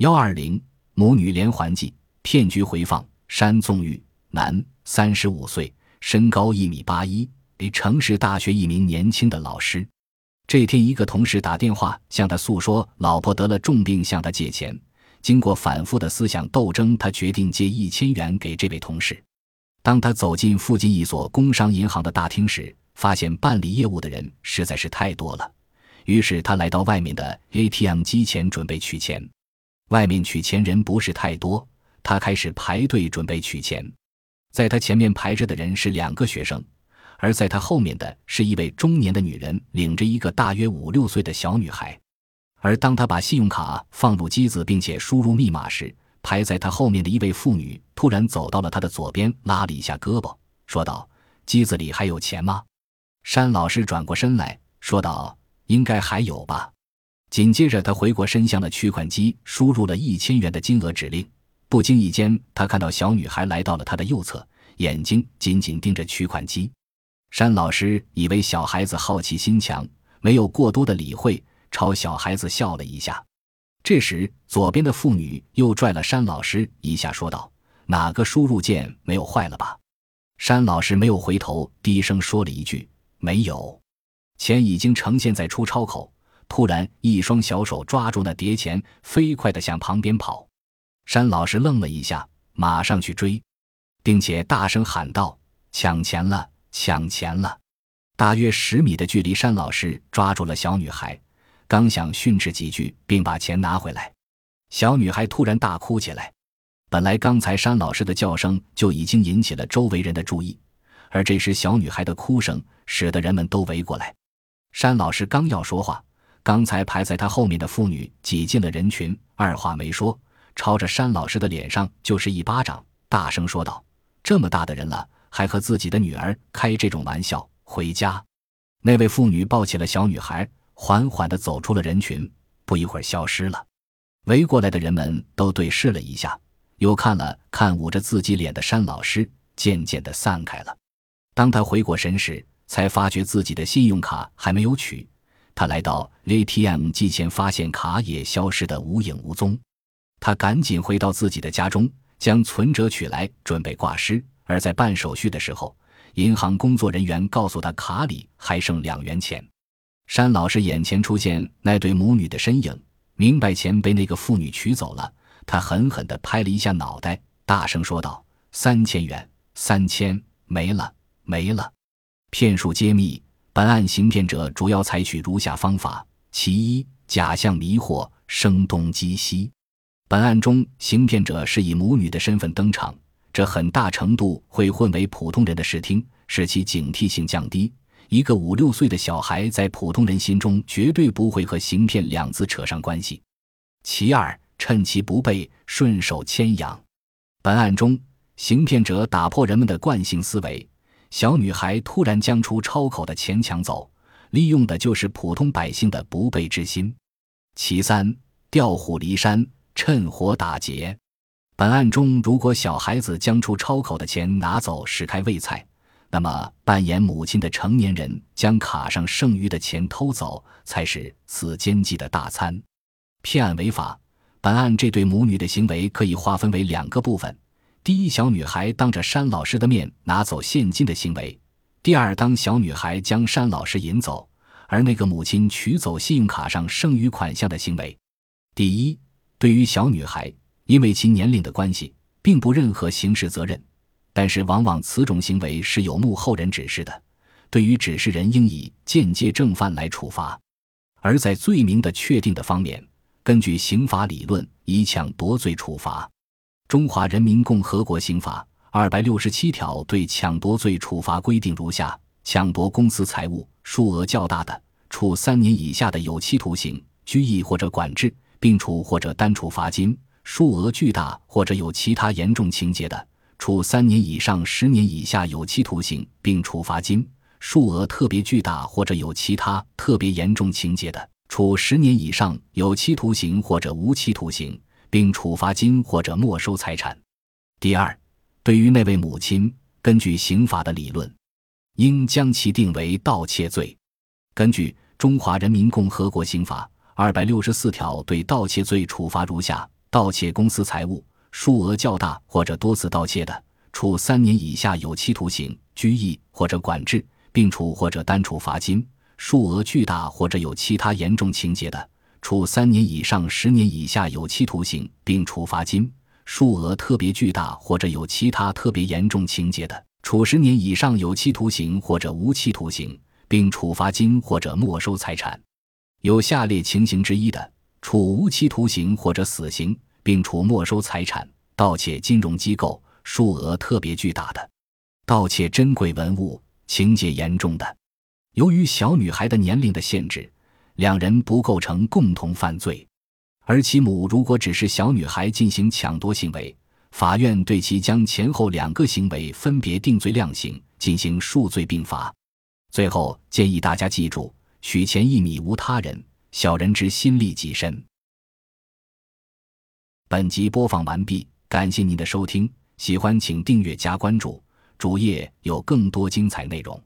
幺二零母女连环计骗局回放。山宗玉，男，三十五岁，身高一米八一，为城市大学一名年轻的老师。这天，一个同事打电话向他诉说，老婆得了重病，向他借钱。经过反复的思想斗争，他决定借一千元给这位同事。当他走进附近一所工商银行的大厅时，发现办理业务的人实在是太多了，于是他来到外面的 ATM 机前准备取钱。外面取钱人不是太多，他开始排队准备取钱。在他前面排着的人是两个学生。而在他后面的是一位中年的女人，领着一个大约五六岁的小女孩。而当他把信用卡放入机子并且输入密码时，排在他后面的一位妇女突然走到了他的左边，拉了一下胳膊，说道：“机子里还有钱吗？”山老师转过身来说道：“应该还有吧。”紧接着，他回过身向了取款机，输入了一千元的金额指令。不经意间，他看到小女孩来到了他的右侧，眼睛紧紧盯着取款机。山老师以为小孩子好奇心强，没有过多的理会，朝小孩子笑了一下。这时，左边的妇女又拽了山老师一下，说道：“哪个输入键没有坏了吧？”山老师没有回头，低声说了一句：“没有。”钱已经呈现在出钞口，突然一双小手抓住那叠钱，飞快地向旁边跑。山老师愣了一下，马上去追，并且大声喊道：“抢钱了！”抢钱了！大约十米的距离，山老师抓住了小女孩，刚想训斥几句，并把钱拿回来，小女孩突然大哭起来。本来刚才山老师的叫声就已经引起了周围人的注意，而这时小女孩的哭声使得人们都围过来。山老师刚要说话，刚才排在他后面的妇女挤进了人群，二话没说，朝着山老师的脸上就是一巴掌，大声说道：“这么大的人了！”还和自己的女儿开这种玩笑，回家。那位妇女抱起了小女孩，缓缓地走出了人群，不一会儿消失了。围过来的人们都对视了一下，又看了看捂着自己脸的山老师，渐渐地散开了。当他回过神时，才发觉自己的信用卡还没有取。他来到 ATM 机前，发现卡也消失得无影无踪。他赶紧回到自己的家中，将存折取来，准备挂失。而在办手续的时候，银行工作人员告诉他卡里还剩两元钱。山老师眼前出现那对母女的身影，明白钱被那个妇女取走了。他狠狠地拍了一下脑袋，大声说道：“三千元，三千没了，没了！”骗术揭秘：本案行骗者主要采取如下方法：其一，假象迷惑，声东击西。本案中，行骗者是以母女的身份登场。这很大程度会混为普通人的视听，使其警惕性降低。一个五六岁的小孩在普通人心中绝对不会和行骗两字扯上关系。其二，趁其不备，顺手牵羊。本案中，行骗者打破人们的惯性思维，小女孩突然将出钞口的钱抢走，利用的就是普通百姓的不备之心。其三，调虎离山，趁火打劫。本案中，如果小孩子将出钞口的钱拿走使开胃菜，那么扮演母亲的成年人将卡上剩余的钱偷走，才是此奸计的大餐。骗案违法。本案这对母女的行为可以划分为两个部分：第一，小女孩当着山老师的面拿走现金的行为；第二，当小女孩将山老师引走，而那个母亲取走信用卡上剩余款项的行为。第一，对于小女孩。因为其年龄的关系，并不任何刑事责任，但是往往此种行为是有幕后人指示的，对于指示人应以间接正犯来处罚。而在罪名的确定的方面，根据刑法理论，以抢夺罪处罚。中华人民共和国刑法二百六十七条对抢夺罪处罚规定如下：抢夺公私财物，数额较大的，处三年以下的有期徒刑、拘役或者管制，并处或者单处罚金。数额巨大或者有其他严重情节的，处三年以上十年以下有期徒刑，并处罚金；数额特别巨大或者有其他特别严重情节的，处十年以上有期徒刑或者无期徒刑，并处罚金或者没收财产。第二，对于那位母亲，根据刑法的理论，应将其定为盗窃罪。根据《中华人民共和国刑法》二百六十四条，对盗窃罪处罚如下。盗窃公司财物，数额较大或者多次盗窃的，处三年以下有期徒刑、拘役或者管制，并处或者单处罚金；数额巨大或者有其他严重情节的，处三年以上十年以下有期徒刑，并处罚金；数额特别巨大或者有其他特别严重情节的，处十年以上有期徒刑或者无期徒刑，并处罚金或者没收财产。有下列情形之一的，处无期徒刑或者死刑，并处没收财产：盗窃金融机构，数额特别巨大的；盗窃珍贵文物，情节严重的。由于小女孩的年龄的限制，两人不构成共同犯罪。而其母如果只是小女孩进行抢夺行为，法院对其将前后两个行为分别定罪量刑，进行数罪并罚。最后建议大家记住。取钱一米无他人，小人之心利己身。本集播放完毕，感谢您的收听，喜欢请订阅加关注，主页有更多精彩内容。